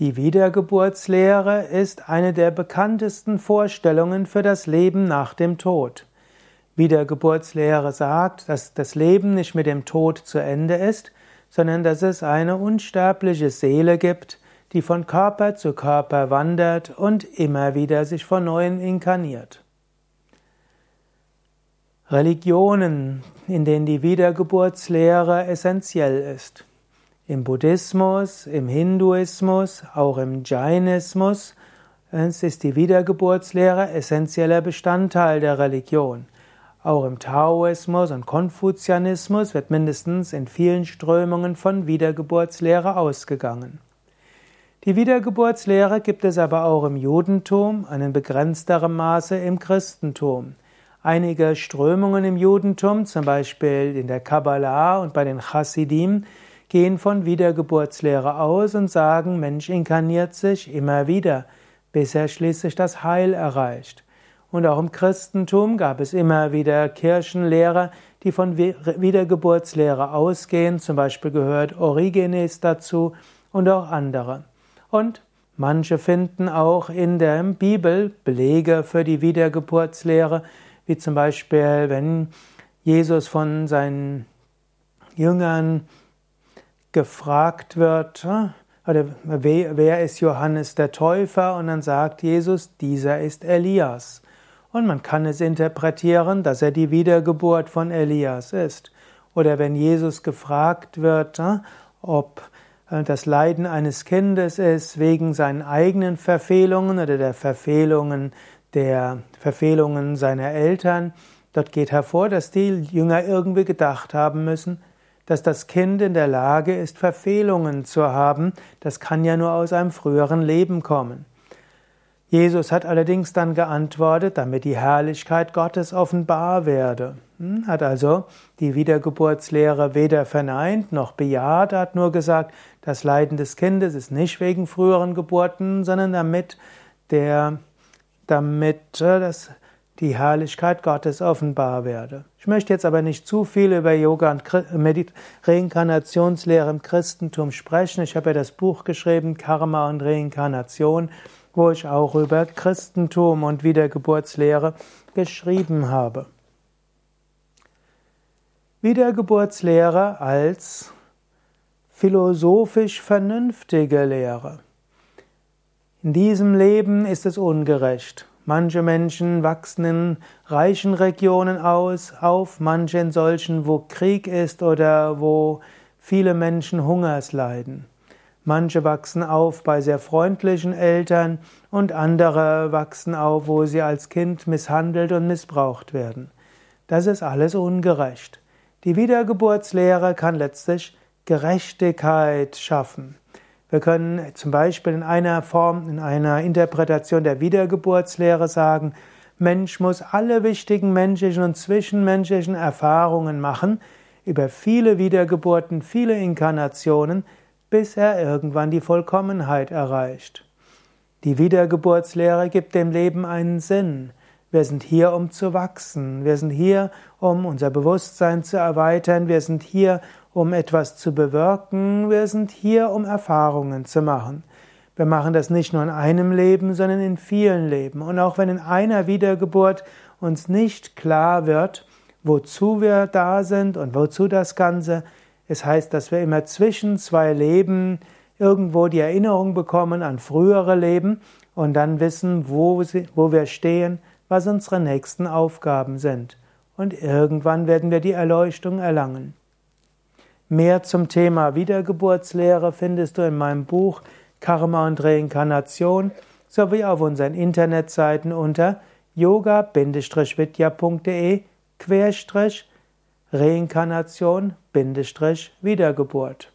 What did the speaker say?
Die Wiedergeburtslehre ist eine der bekanntesten Vorstellungen für das Leben nach dem Tod. Wiedergeburtslehre sagt, dass das Leben nicht mit dem Tod zu Ende ist, sondern dass es eine unsterbliche Seele gibt, die von Körper zu Körper wandert und immer wieder sich von neuem inkarniert. Religionen, in denen die Wiedergeburtslehre essentiell ist. Im Buddhismus, im Hinduismus, auch im Jainismus ist die Wiedergeburtslehre essentieller Bestandteil der Religion. Auch im Taoismus und Konfuzianismus wird mindestens in vielen Strömungen von Wiedergeburtslehre ausgegangen. Die Wiedergeburtslehre gibt es aber auch im Judentum, in begrenzterem Maße im Christentum. Einige Strömungen im Judentum, zum Beispiel in der Kabbalah und bei den Chassidim, gehen von Wiedergeburtslehre aus und sagen, Mensch inkarniert sich immer wieder, bis er schließlich das Heil erreicht. Und auch im Christentum gab es immer wieder Kirchenlehrer, die von Wiedergeburtslehre ausgehen. Zum Beispiel gehört Origenes dazu und auch andere. Und manche finden auch in der Bibel Belege für die Wiedergeburtslehre, wie zum Beispiel, wenn Jesus von seinen Jüngern gefragt wird, oder wer ist Johannes der Täufer? Und dann sagt Jesus, dieser ist Elias. Und man kann es interpretieren, dass er die Wiedergeburt von Elias ist. Oder wenn Jesus gefragt wird, ob äh, das Leiden eines Kindes ist wegen seinen eigenen Verfehlungen oder der Verfehlungen der Verfehlungen seiner Eltern, dort geht hervor, dass die Jünger irgendwie gedacht haben müssen, dass das Kind in der Lage ist, Verfehlungen zu haben, das kann ja nur aus einem früheren Leben kommen. Jesus hat allerdings dann geantwortet, damit die Herrlichkeit Gottes offenbar werde. Hm, hat also die Wiedergeburtslehre weder verneint noch bejaht, hat nur gesagt, das Leiden des Kindes ist nicht wegen früheren Geburten, sondern damit der, damit äh, das die Herrlichkeit Gottes offenbar werde. Ich möchte jetzt aber nicht zu viel über Yoga und Reinkarnationslehre im Christentum sprechen. Ich habe ja das Buch geschrieben, Karma und Reinkarnation, wo ich auch über Christentum und Wiedergeburtslehre geschrieben habe. Wiedergeburtslehre als philosophisch vernünftige Lehre. In diesem Leben ist es ungerecht. Manche Menschen wachsen in reichen Regionen aus, auf, manche in solchen, wo Krieg ist oder wo viele Menschen Hungers leiden. Manche wachsen auf bei sehr freundlichen Eltern und andere wachsen auf, wo sie als Kind misshandelt und missbraucht werden. Das ist alles ungerecht. Die Wiedergeburtslehre kann letztlich Gerechtigkeit schaffen. Wir können zum Beispiel in einer Form, in einer Interpretation der Wiedergeburtslehre sagen, Mensch muss alle wichtigen menschlichen und zwischenmenschlichen Erfahrungen machen, über viele Wiedergeburten, viele Inkarnationen, bis er irgendwann die Vollkommenheit erreicht. Die Wiedergeburtslehre gibt dem Leben einen Sinn. Wir sind hier, um zu wachsen. Wir sind hier, um unser Bewusstsein zu erweitern. Wir sind hier, um etwas zu bewirken. Wir sind hier, um Erfahrungen zu machen. Wir machen das nicht nur in einem Leben, sondern in vielen Leben. Und auch wenn in einer Wiedergeburt uns nicht klar wird, wozu wir da sind und wozu das Ganze, es heißt, dass wir immer zwischen zwei Leben irgendwo die Erinnerung bekommen an frühere Leben und dann wissen, wo, wo wir stehen, was unsere nächsten Aufgaben sind. Und irgendwann werden wir die Erleuchtung erlangen. Mehr zum Thema Wiedergeburtslehre findest du in meinem Buch Karma und Reinkarnation sowie auf unseren Internetseiten unter yoga-vidya.de Reinkarnation-Wiedergeburt.